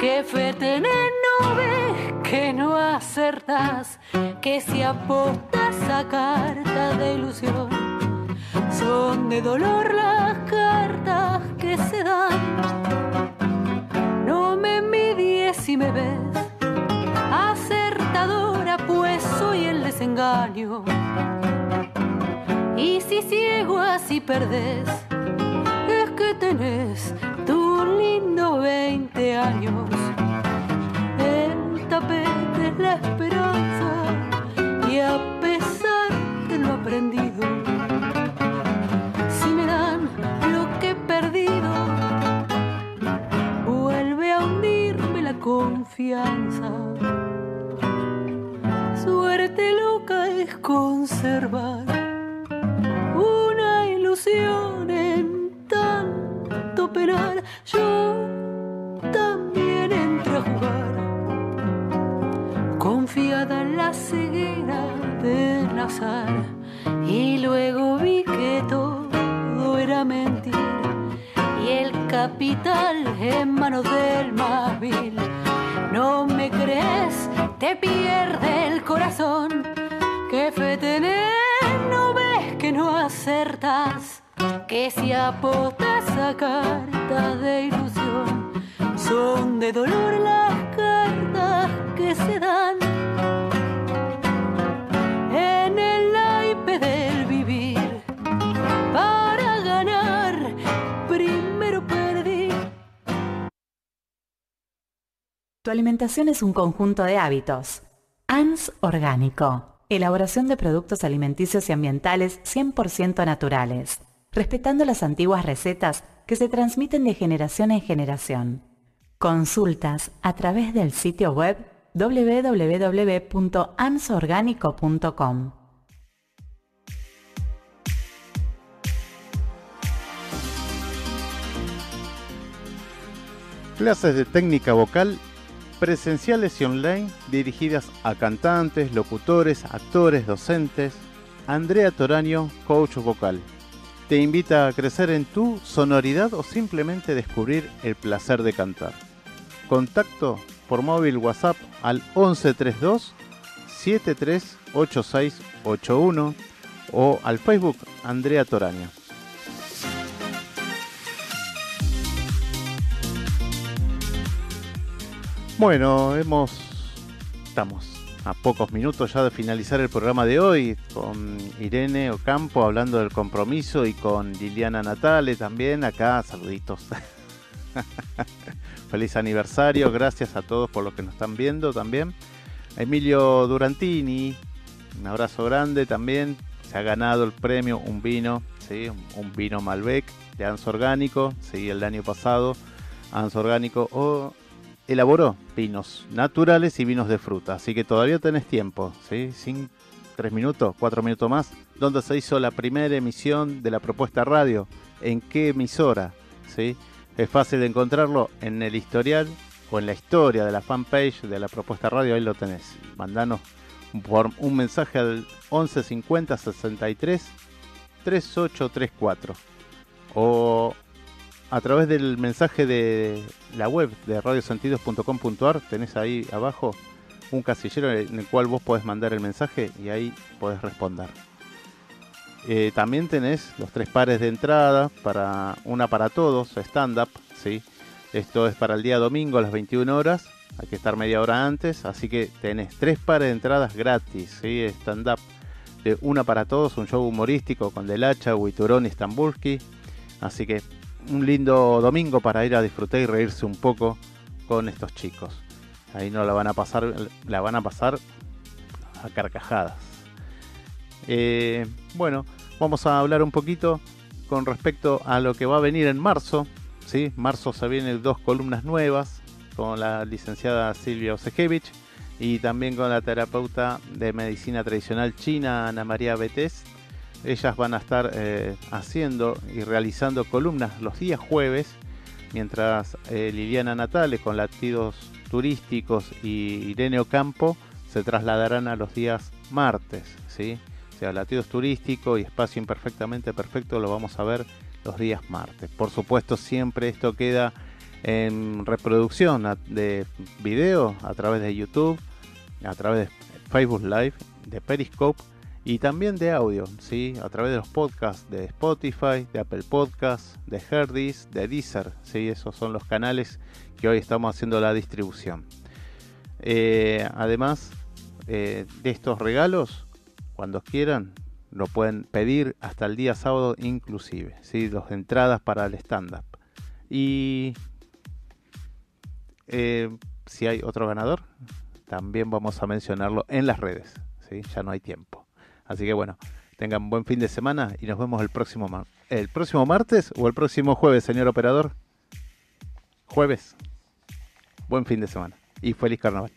Que fe tenés, no ves que no acertas, que si apostas a carta de ilusión, son de dolor las cartas que se dan. No me envidies si me ves acertadora, pues soy el desengaño. Y si ciego así perdés, es que tenés tu lindo 20 años. El tapete es la esperanza y a pesar de lo aprendido, si me dan lo que he perdido, vuelve a hundirme la confianza. Suerte loca es conservar una ilusión en tanto penar. Yo también entré a jugar, confiada en la ceguera del azar, y luego vi que todo era mentir y el capital en manos del más vil. No me crees, te pierde el corazón. Que fe tenés, acertas, que si apostas a cartas de ilusión, son de dolor las cartas que se dan. En el naipe del vivir, para ganar, primero perdí. Tu alimentación es un conjunto de hábitos. ANS orgánico Elaboración de productos alimenticios y ambientales 100% naturales, respetando las antiguas recetas que se transmiten de generación en generación. Consultas a través del sitio web www.ansorgánico.com. Clases de técnica vocal presenciales y online dirigidas a cantantes, locutores, actores, docentes. Andrea Toraño, coach vocal. Te invita a crecer en tu sonoridad o simplemente descubrir el placer de cantar. Contacto por móvil WhatsApp al 1132 738681 o al Facebook Andrea Toraño. Bueno, hemos estamos a pocos minutos ya de finalizar el programa de hoy con Irene Ocampo hablando del compromiso y con Liliana Natale también acá saluditos. Feliz aniversario, gracias a todos por lo que nos están viendo también. Emilio Durantini, un abrazo grande también. Se ha ganado el premio Un Vino, ¿sí? un vino Malbec de Anso Orgánico, ¿sí? el año pasado. Anso Orgánico o elaboró vinos naturales y vinos de fruta, así que todavía tenés tiempo, ¿sí? Tres minutos, cuatro minutos más, donde se hizo la primera emisión de la propuesta radio, en qué emisora, ¿sí? Es fácil de encontrarlo en el historial o en la historia de la fanpage de la propuesta radio, ahí lo tenés. Mandanos un mensaje al 11 50 63 3834 o a través del mensaje de la web de radiosentidos.com.ar tenés ahí abajo un casillero en el cual vos podés mandar el mensaje y ahí podés responder. Eh, también tenés los tres pares de entrada para una para todos, stand-up, ¿sí? Esto es para el día domingo a las 21 horas, hay que estar media hora antes, así que tenés tres pares de entradas gratis, ¿sí? Stand-up. De una para todos, un show humorístico con Delacha, Huiturón y Stambulski. Así que un lindo domingo para ir a disfrutar y reírse un poco con estos chicos. Ahí no la van a pasar, la van a pasar a carcajadas. Eh, bueno, vamos a hablar un poquito con respecto a lo que va a venir en marzo. ¿sí? Marzo se vienen dos columnas nuevas con la licenciada Silvia Osejevich y también con la terapeuta de medicina tradicional china Ana María Betés ellas van a estar eh, haciendo y realizando columnas los días jueves, mientras eh, Liliana Natale con latidos turísticos y Irene Ocampo se trasladarán a los días martes, ¿sí? O sea, latidos turísticos y espacio imperfectamente perfecto lo vamos a ver los días martes. Por supuesto, siempre esto queda en reproducción de video a través de YouTube, a través de Facebook Live, de Periscope y también de audio, ¿sí? a través de los podcasts de Spotify, de Apple Podcasts, de Herdis, de Deezer. ¿sí? Esos son los canales que hoy estamos haciendo la distribución. Eh, además eh, de estos regalos, cuando quieran, lo pueden pedir hasta el día sábado inclusive, ¿sí? dos entradas para el stand-up. Y eh, si hay otro ganador, también vamos a mencionarlo en las redes. ¿sí? Ya no hay tiempo. Así que bueno, tengan buen fin de semana y nos vemos el próximo, el próximo martes o el próximo jueves, señor operador. Jueves. Buen fin de semana y feliz carnaval.